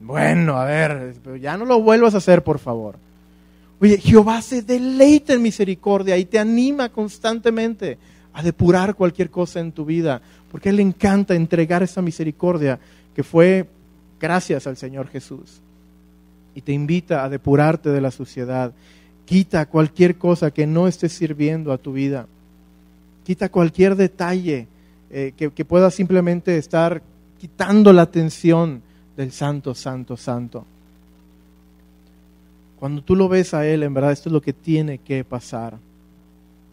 Bueno, a ver, ya no lo vuelvas a hacer, por favor. Oye, Jehová se deleita en misericordia y te anima constantemente a depurar cualquier cosa en tu vida, porque Él le encanta entregar esa misericordia que fue gracias al Señor Jesús. Y te invita a depurarte de la suciedad. Quita cualquier cosa que no esté sirviendo a tu vida. Quita cualquier detalle eh, que, que pueda simplemente estar quitando la atención del santo, santo, santo. Cuando tú lo ves a Él, en verdad, esto es lo que tiene que pasar.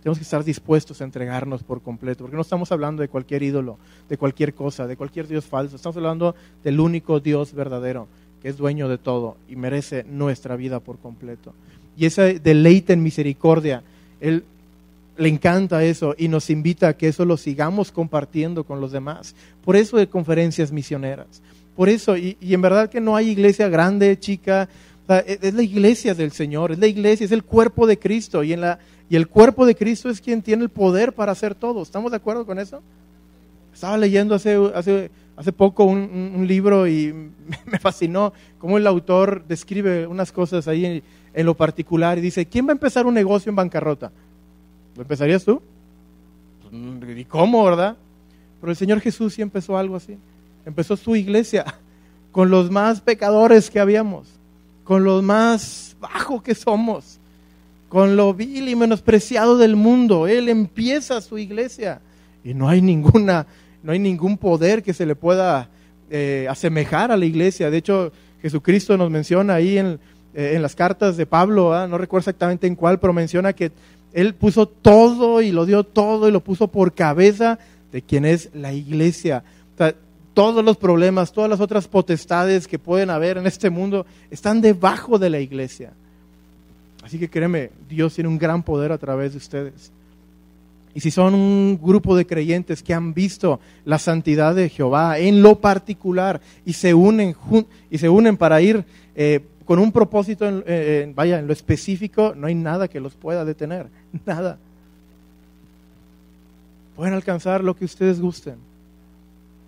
Tenemos que estar dispuestos a entregarnos por completo, porque no estamos hablando de cualquier ídolo, de cualquier cosa, de cualquier Dios falso. Estamos hablando del único Dios verdadero, que es dueño de todo y merece nuestra vida por completo. Y ese deleite en misericordia, Él le encanta eso y nos invita a que eso lo sigamos compartiendo con los demás. Por eso de conferencias misioneras. Por eso, y, en verdad que no hay iglesia grande, chica, e, es la iglesia del Señor, es la iglesia, es el cuerpo de Cristo y, en la, y el cuerpo de Cristo es quien tiene el poder para hacer todo. ¿Estamos de acuerdo con eso? Estaba leyendo hace, hace, hace poco un, libro y *laughs* me fascinó cómo el autor describe unas cosas ahí en, lo particular y dice, ¿quién va a empezar un negocio en bancarrota? ¿Lo empezarías tú? ¿Y cómo, verdad? Pero el Señor Jesús sí empezó algo así. Empezó su iglesia *laughs* con los más pecadores que habíamos con lo más bajo que somos, con lo vil y menospreciado del mundo. Él empieza su iglesia y no hay ninguna, no hay ningún poder que se le pueda eh, asemejar a la iglesia. De hecho, Jesucristo nos menciona ahí en, eh, en las cartas de Pablo, ¿ah? no recuerdo exactamente en cuál, pero menciona que él puso todo y lo dio todo y lo puso por cabeza de quien es la iglesia. Todos los problemas, todas las otras potestades que pueden haber en este mundo están debajo de la iglesia. Así que créeme, Dios tiene un gran poder a través de ustedes. Y si son un grupo de creyentes que han visto la santidad de Jehová en lo particular y se unen, y se unen para ir eh, con un propósito, en, eh, vaya, en lo específico, no hay nada que los pueda detener, *laughs* nada. Pueden alcanzar lo que ustedes gusten.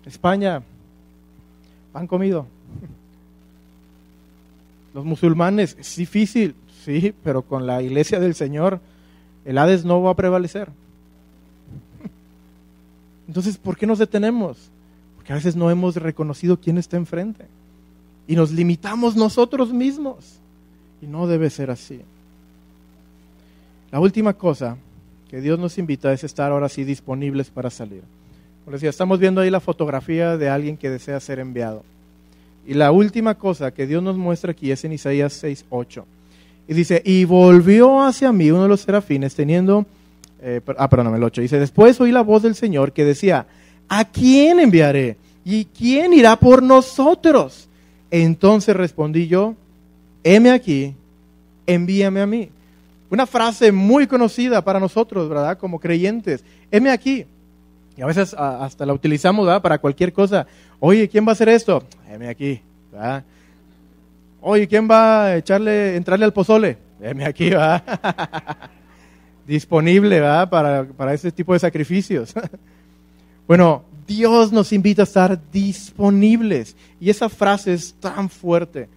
España, han comido. *laughs* Los musulmanes, es difícil, sí, pero con la iglesia del Señor, el Hades no va a prevalecer. *laughs* Entonces, ¿por qué nos detenemos? Porque a veces no hemos reconocido quién está enfrente. Y nos limitamos nosotros mismos. Y no debe ser así. La última cosa que Dios nos invita es estar ahora sí disponibles para salir. Como decía, estamos viendo ahí la fotografía de alguien que desea ser enviado. Y la última cosa que Dios nos muestra aquí es en Isaías 6, 8. Y dice, y volvió hacia mí uno de los serafines teniendo, eh, ah, perdón, el 8. Dice, después oí la voz del Señor que decía, ¿a quién enviaré? ¿Y quién irá por nosotros? Entonces respondí yo, heme aquí, envíame a mí. Una frase muy conocida para nosotros, ¿verdad? Como creyentes. Heme aquí, y a veces hasta la utilizamos para cualquier cosa. Oye, ¿quién va a hacer esto? Heme aquí. ¿verdad? Oye, ¿quién va a echarle, entrarle al pozole? Heme aquí, ¿verdad? *laughs* Disponible, ¿verdad? Para, para ese tipo de sacrificios. *laughs* bueno, Dios nos invita a estar disponibles. Y esa frase es tan fuerte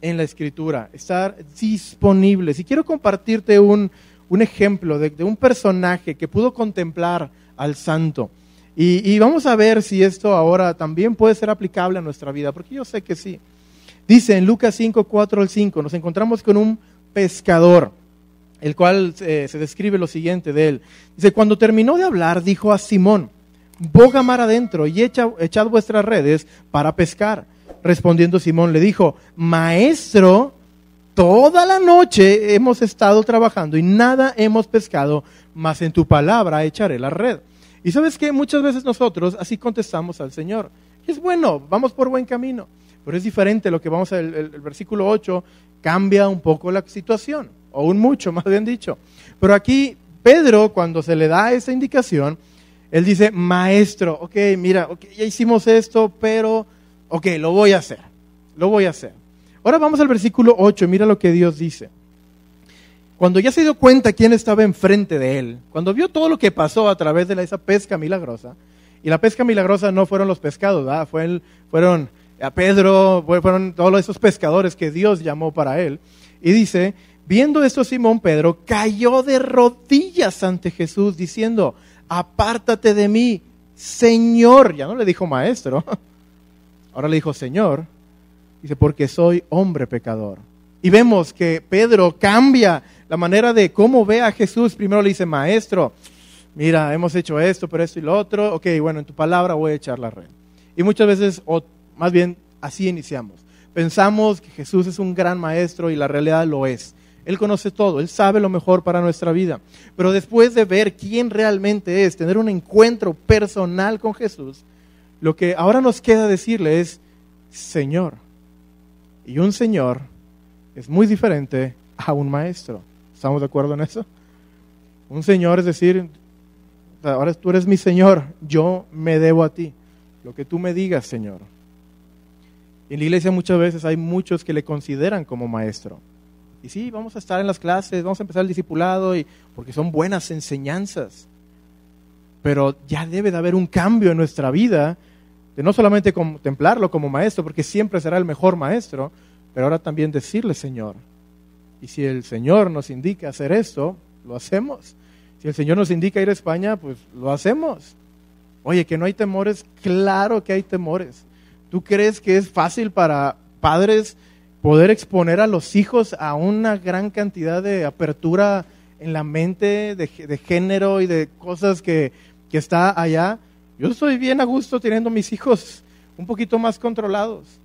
en la escritura, estar disponibles. Y quiero compartirte un, un ejemplo de, un personaje que pudo contemplar al santo. Y, vamos a ver si esto ahora también puede ser aplicable a nuestra vida, porque yo sé que sí. Dice en Lucas 5, 4 al 5, nos encontramos con un pescador, el cual eh, se describe lo siguiente de él. Dice, cuando terminó de hablar, dijo a Simón, boga mar adentro y echa, echad vuestras redes para pescar. Respondiendo Simón le dijo, maestro, toda la noche hemos estado trabajando y nada hemos pescado, mas en tu palabra echaré la red. Y sabes que muchas veces nosotros así contestamos al Señor. Y es bueno, vamos por buen camino. Pero es diferente lo que vamos a el, el, versículo 8 cambia un poco la situación, o un mucho, *laughs* más bien dicho. Pero aquí Pedro, cuando se le da esa indicación, Él dice, maestro, ok, mira, ya hicimos esto, pero, ok, lo voy a hacer, lo voy a hacer. Ahora vamos al versículo 8, mira lo que Dios dice. Cuando ya se dio cuenta quién estaba enfrente de él, cuando vio todo lo que pasó a través de esa pesca milagrosa, y la pesca milagrosa no fueron los pescados, ¿verdad? fueron a Pedro, fueron todos esos pescadores que Dios llamó para él. Y dice, viendo esto Simón Pedro cayó de rodillas ante Jesús diciendo, apártate de mí, Señor. Ya no le dijo maestro, *laughs* ahora le dijo Señor. Dice, porque soy hombre pecador. Y vemos que Pedro cambia la manera de cómo ve a Jesús. Primero le dice, maestro, mira, hemos hecho esto, pero esto y lo otro. Ok, bueno, en tu palabra voy a echar la red. Y muchas veces, o más bien así iniciamos. Pensamos que Jesús es un gran maestro y la realidad lo es. Él conoce todo, Él sabe lo mejor para nuestra vida. Pero después de ver quién realmente es, tener un encuentro personal con Jesús, lo que ahora nos queda decirle es, Señor. Y un Señor es muy diferente a un maestro. ¿Estamos de acuerdo en eso? Un Señor es decir, ahora tú eres mi Señor, yo me debo a ti. Lo que tú me digas, Señor. En la iglesia muchas veces hay muchos que le consideran como maestro. Y sí, vamos a estar en las clases, vamos a empezar el discipulado, y, porque son buenas enseñanzas. Pero ya debe de haber un cambio en nuestra vida, de no solamente contemplarlo como maestro, porque siempre será el mejor maestro, pero ahora también decirle, Señor. Y si el Señor nos indica hacer esto, lo hacemos. Si el Señor nos indica ir a España, pues lo hacemos. Oye, que no hay temores, claro que hay temores. ¿Tú crees que es fácil para padres poder exponer a los hijos a una gran cantidad de apertura en la mente de, género y de cosas que, que está allá? Yo estoy bien a gusto teniendo mis hijos un poquito más controlados.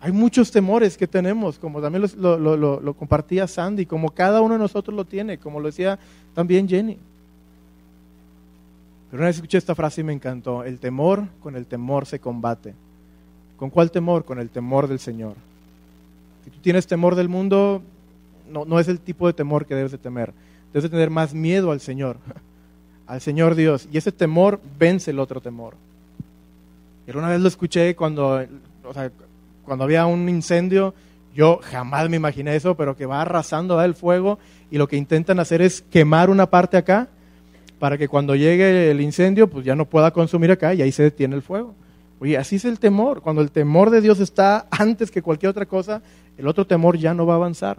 Hay muchos temores que tenemos, como también lo, lo, lo, compartía Sandy, como cada uno de nosotros lo tiene, como lo decía también Jenny. Pero una vez escuché esta frase y me encantó. El temor con el temor se combate. ¿Con cuál temor? Con el temor del Señor. Si tú tienes temor del mundo, no, no es el tipo de temor que debes de temer. Debes de tener más miedo al Señor, *laughs* al Señor Dios. Y ese temor vence el otro temor. Y una vez lo escuché cuando, cuando había un incendio. Yo jamás me imaginé eso, pero que va arrasando el fuego y lo que intentan hacer es quemar una parte acá para que cuando llegue el incendio, pues ya no pueda consumir acá y ahí se detiene el fuego. Oye, así es el temor. Cuando el temor de Dios está antes que cualquier otra cosa, el otro temor ya no va a avanzar.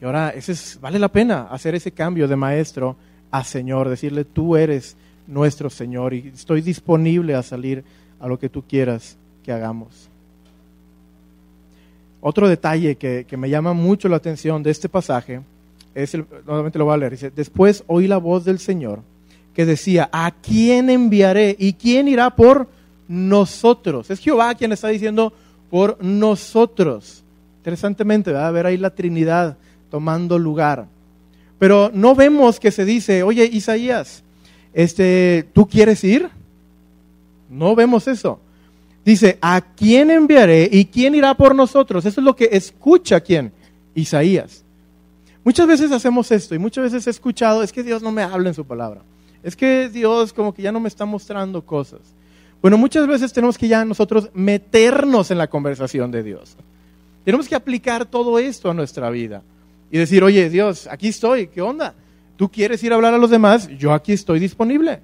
Y ahora, ese es, vale la pena hacer ese cambio de maestro a Señor, decirle, tú eres nuestro Señor y estoy disponible a salir a lo que tú quieras que hagamos. Otro detalle que, que me llama mucho la atención de este pasaje nuevamente lo voy a leer, dice, después oí la voz del Señor que decía, ¿a quién enviaré? ¿Y quién irá por nosotros? Es Jehová quien está diciendo por nosotros. Interesantemente, va a ver ahí la Trinidad tomando lugar. Pero no vemos que se dice, oye Isaías, este, ¿tú quieres ir? No vemos eso. Dice, ¿a quién enviaré y quién irá por nosotros? Eso es lo que escucha quién? Isaías. Muchas veces hacemos esto y muchas veces he escuchado, es que Dios no me habla en su palabra. Es que Dios como que ya no me está mostrando cosas. Bueno, muchas veces tenemos que ya nosotros meternos en la conversación de Dios. Tenemos que aplicar todo esto a nuestra vida y decir, oye Dios, aquí estoy, ¿qué onda? ¿Tú quieres ir a hablar a los demás? Yo aquí estoy disponible.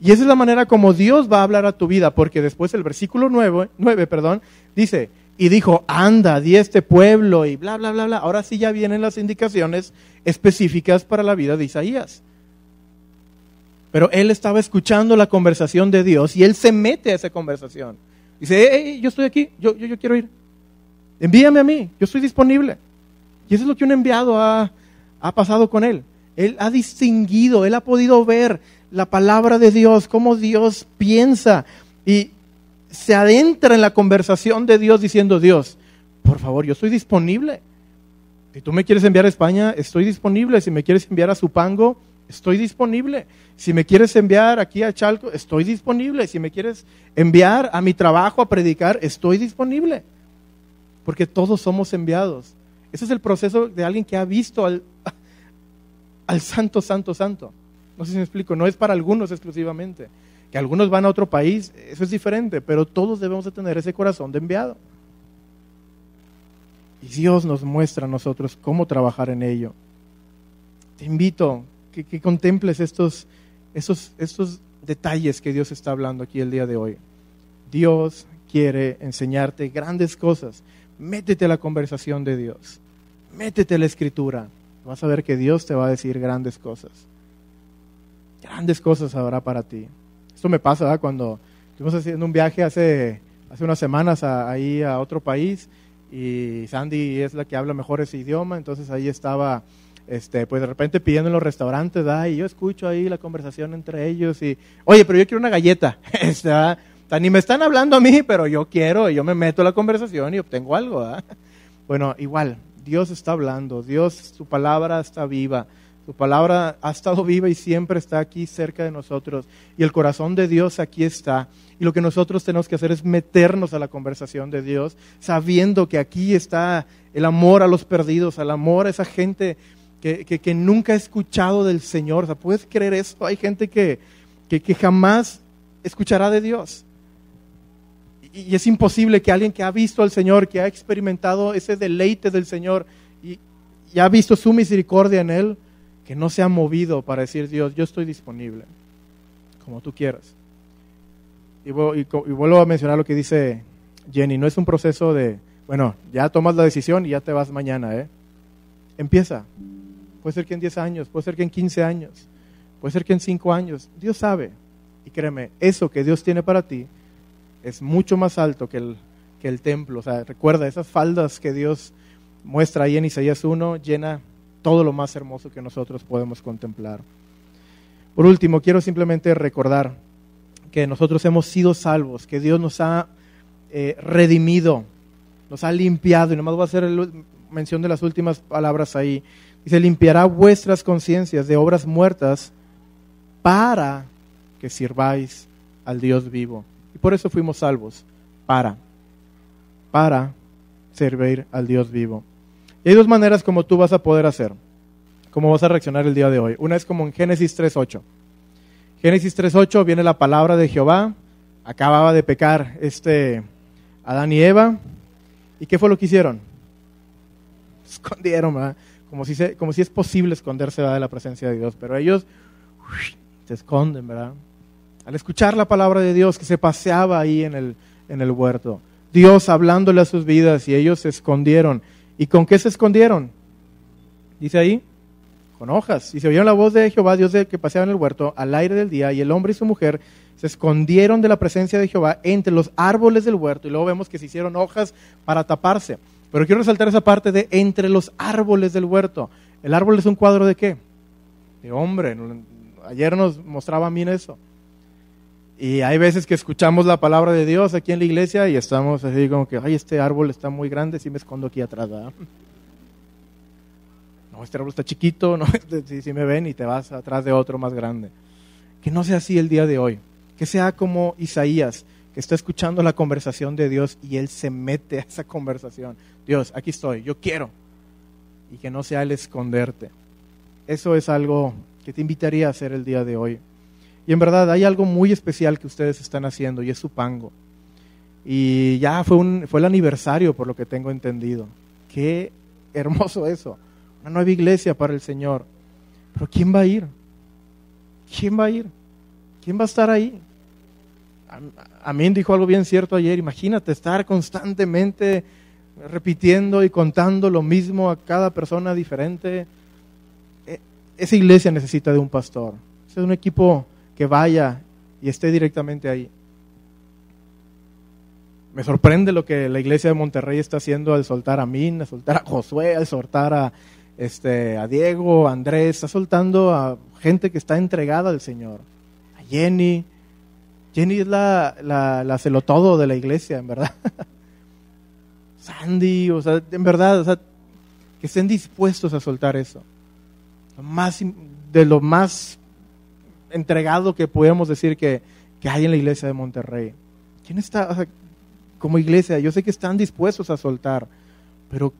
Y esa es la manera como Dios va a hablar a tu vida, porque después el versículo 9, 9 perdón, dice, y dijo, anda, di este pueblo y bla, bla, bla, bla. Ahora sí ya vienen las indicaciones específicas para la vida de Isaías. Pero él estaba escuchando la conversación de Dios y él se mete a esa conversación. Dice, hey, yo estoy aquí, yo, yo, yo quiero ir. Envíame a mí, yo estoy disponible. Y eso es lo que un enviado ha, ha pasado con él. Él ha distinguido, él ha podido ver la palabra de Dios, cómo Dios piensa. Y se adentra en la conversación de Dios diciendo, Dios, por favor, yo estoy disponible. Si tú me quieres enviar a España, estoy disponible. Si me quieres enviar a Supango, estoy disponible. Si me quieres enviar aquí a Chalco, estoy disponible. Si me quieres enviar a mi trabajo a predicar, estoy disponible. Porque todos somos enviados. Ese es el proceso de alguien que ha visto al, *laughs* al santo, santo, santo. No sé si me explico, no es para algunos exclusivamente. Que algunos van a otro país, eso es diferente, pero todos debemos de tener ese corazón de enviado. Y Dios nos muestra a nosotros cómo trabajar en ello. Te invito que, que contemples estos, estos, estos detalles que Dios está hablando aquí el día de hoy. Dios quiere enseñarte grandes cosas. Métete a la conversación de Dios. Métete a la escritura. Vas a ver que Dios te va a decir grandes cosas. Grandes cosas habrá para ti. Esto me pasa cuando estuvimos haciendo un viaje hace, hace unas semanas ahí a otro país y Sandy es la que habla mejor ese idioma, entonces ahí estaba este, pues de repente pidiendo en los restaurantes, y yo escucho ahí la conversación entre ellos y, oye, pero yo quiero una galleta, *laughs* este, ni me están hablando a mí, pero yo quiero, y yo me meto a la conversación y obtengo algo. *laughs* Bueno, igual, Dios está hablando, Dios, su palabra está viva, su palabra ha estado viva y siempre está aquí cerca de nosotros, y el corazón de Dios aquí está. Y lo que nosotros tenemos que hacer es meternos a la conversación de Dios, sabiendo que aquí está el amor a los perdidos, el amor a esa gente que, nunca ha escuchado del Señor. O sea, ¿puedes creer eso? Hay gente que, que, jamás escuchará de Dios. Y, es imposible que alguien que ha visto al Señor, que ha experimentado ese deleite del Señor y, ha visto su misericordia en Él, que no se ha movido para decir, Dios, yo estoy disponible, como tú quieras. Y, y vuelvo a mencionar lo que dice Jenny, no es un proceso de, bueno, ya tomas la decisión y ya te vas mañana, ¿eh? Empieza, puede ser que en 10 años, puede ser que en 15 años, puede ser que en 5 años. Dios sabe. Y créeme, eso que Dios tiene para ti es mucho más alto que el, que el templo. O sea, recuerda, esas faldas que Dios muestra ahí en Isaías 1 llena todo lo más hermoso que nosotros podemos contemplar. Por último, quiero simplemente recordar que nosotros hemos sido salvos, que Dios nos ha eh, redimido, nos ha limpiado, y nomás voy a hacer mención de las últimas palabras ahí. Y se limpiará vuestras conciencias de obras muertas para que sirváis al Dios vivo. Y por eso fuimos salvos, para, para servir al Dios vivo. Y hay dos maneras como tú vas a poder hacer, cómo vas a reaccionar el día de hoy. Una es como en Génesis 3.8. Génesis 3.8 viene la palabra de Jehová, acababa de pecar este Adán y Eva, ¿y qué fue lo que hicieron? *laughs* Escondieron, ¿verdad? Como si, como si es posible esconderse de la presencia de Dios, pero ellos se esconden, ¿verdad? Al escuchar la palabra de Dios que se paseaba ahí en el, en el huerto, Dios hablándole a sus vidas y ellos se escondieron. ¿Y con qué se escondieron? Dice ahí, con hojas. Y se oyeron la voz de Jehová, Dios que paseaba en el huerto, al aire del día, y el hombre y su mujer se escondieron de la presencia de Jehová entre los árboles del huerto. Y luego vemos que se hicieron hojas para taparse. Pero quiero resaltar esa parte de entre los árboles del huerto. ¿El árbol es un cuadro de qué? De hombre. Ayer nos mostraba mí eso. Y hay veces que escuchamos la palabra de Dios aquí en la iglesia y estamos así como que, ay, este árbol está muy grande, si me escondo aquí atrás. *laughs* No, este árbol está chiquito, no, *laughs* si, si me ven y te vas atrás de otro más grande. Que no sea así el día de hoy. Que sea como Isaías, está escuchando la conversación de Dios y él se mete a esa conversación. Dios, aquí estoy, yo quiero. Y que no sea el esconderte. Eso es algo que te invitaría a hacer el día de hoy. Y en verdad hay algo muy especial que ustedes están haciendo y es su pango. Y ya fue, un, fue el aniversario por lo que tengo entendido. Qué hermoso eso. Una nueva iglesia para el Señor. Pero ¿quién va a ir? ¿Quién va a ir? ¿Quién va a estar ahí? Amén dijo algo bien cierto ayer. Imagínate estar constantemente repitiendo y contando lo mismo a cada persona diferente. E, esa iglesia necesita de un pastor. Es un equipo que vaya y esté directamente ahí. Me sorprende lo que la iglesia de Monterrey está haciendo al soltar a Min, al soltar a Josué, al soltar a, este, a Diego, a Andrés, está soltando a gente que está entregada al Señor. A Jenny, Jenny es la, la, celotodo de la iglesia, en verdad. *laughs* Sandy, o sea, en verdad, o sea, que estén dispuestos a soltar eso. más, de lo más entregado que podemos decir que, que, hay en la iglesia de Monterrey. ¿Quién está, o sea, como iglesia? Yo sé que están dispuestos a soltar, pero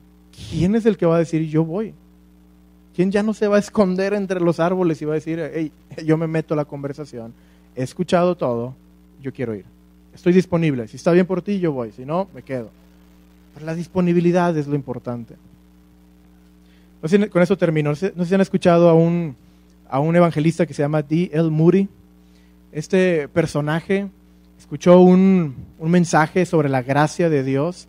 ¿quién es el que va a decir yo voy? ¿Quién ya no se va a esconder entre los árboles y va a decir, hey, yo me meto a la conversación, he escuchado todo, yo quiero ir? Estoy disponible. Si está bien por ti, yo voy. Si no, me quedo. Pero la disponibilidad es lo importante. con eso termino. No sé, si han escuchado a un, a un evangelista que se llama D. L. Moody. Este personaje escuchó un, un mensaje sobre la gracia de Dios.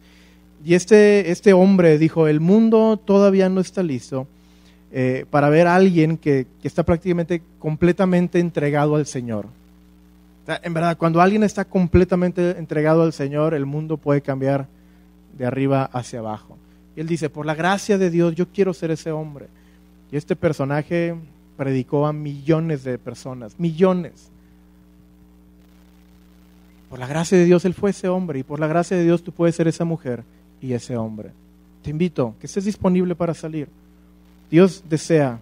Y este, este hombre dijo, el mundo todavía no está listo eh, para ver a alguien que, está prácticamente completamente entregado al Señor. En verdad, cuando alguien está completamente entregado al Señor, el mundo puede cambiar de arriba hacia abajo. Y él dice, por la gracia de Dios, yo quiero ser ese hombre. Y este personaje predicó a millones de personas, millones. Por la gracia de Dios, él fue ese hombre. Y por la gracia de Dios, tú puedes ser esa mujer y ese hombre. Te invito, que estés disponible para salir. Dios desea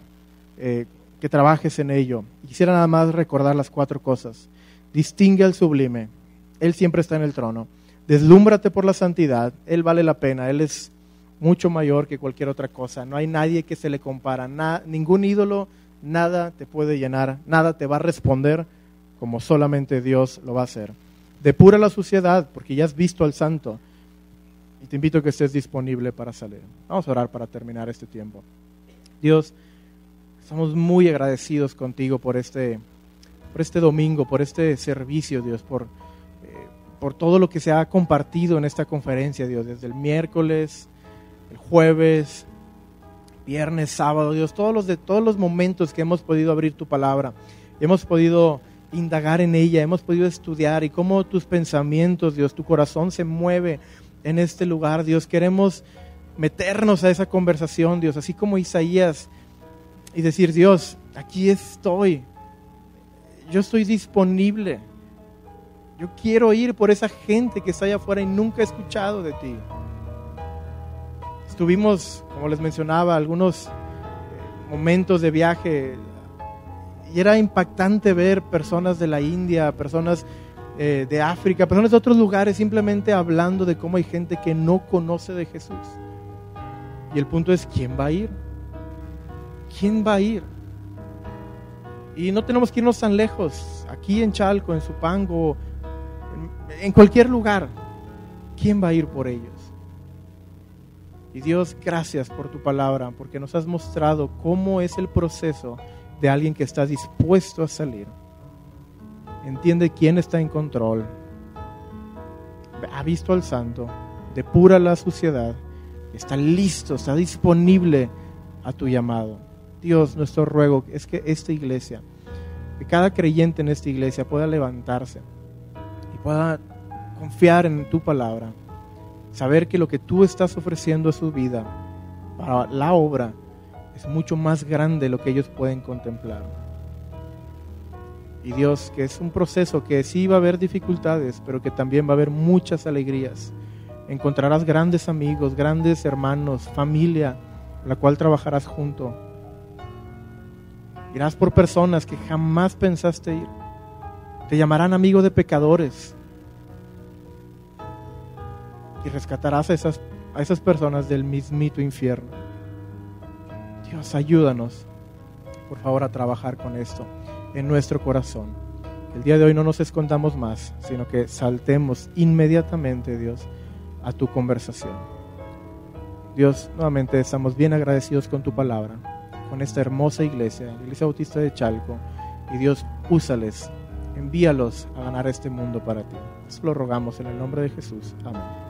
eh, que trabajes en ello. Quisiera nada más recordar las cuatro cosas. Distingue al sublime. Él siempre está en el trono. Deslúmbrate por la santidad. Él vale la pena. Él es mucho mayor que cualquier otra cosa. No hay nadie que se le compara. ningún ídolo, nada te puede llenar. Nada te va a responder como solamente Dios lo va a hacer. Depura la suciedad porque ya has visto al santo. Y te invito a que estés disponible para salir. Vamos a orar para terminar este tiempo. Dios, estamos muy agradecidos contigo por este, por este domingo, por este servicio, Dios, por, eh, por todo lo que se ha compartido en esta conferencia, Dios, desde el miércoles, el jueves, viernes, sábado, Dios, todos los, de, todos los momentos que hemos podido abrir tu palabra, hemos podido indagar en ella, hemos podido estudiar y cómo tus pensamientos, Dios, tu corazón se mueve en este lugar, Dios. Queremos meternos a esa conversación, Dios, así como Isaías, y decir, Dios, aquí estoy, yo estoy disponible, yo quiero ir por esa gente que está allá afuera y nunca he escuchado de ti. Estuvimos, como les mencionaba, algunos eh, momentos de viaje y era impactante ver personas de la India, personas eh, de África, personas de otros lugares simplemente hablando de cómo hay gente que no conoce de Jesús. Y el punto es, ¿quién va a ir? ¿Quién va a ir? Y no tenemos que irnos tan lejos, aquí en Chalco, en Supango, en, cualquier lugar. ¿Quién va a ir por ellos? Y Dios, gracias por tu palabra, porque nos has mostrado cómo es el proceso de alguien que está dispuesto a salir. Entiende quién está en control. Ha visto al santo, depura la suciedad está listo, está disponible a tu llamado. Dios, nuestro ruego es que esta iglesia, que cada creyente en esta iglesia pueda levantarse y pueda confiar en tu palabra, saber que lo que tú estás ofreciendo a su vida para la obra es mucho más grande de lo que ellos pueden contemplar. Y Dios, que es un proceso que sí va a haber dificultades, pero que también va a haber muchas alegrías Encontrarás grandes amigos, grandes hermanos, familia, la cual trabajarás junto. Irás por personas que jamás pensaste ir. Te llamarán amigo de pecadores. Y rescatarás a esas, a esas personas del mismito infierno. Dios, ayúdanos, por favor, a trabajar con esto en nuestro corazón. el día de hoy no nos escondamos más, sino que saltemos inmediatamente, Dios a tu conversación. Dios, nuevamente estamos bien agradecidos con tu palabra, con esta hermosa iglesia, la Iglesia Bautista de Chalco, y Dios, úsales, envíalos a ganar este mundo para ti. Eso lo rogamos en el nombre de Jesús. Amén.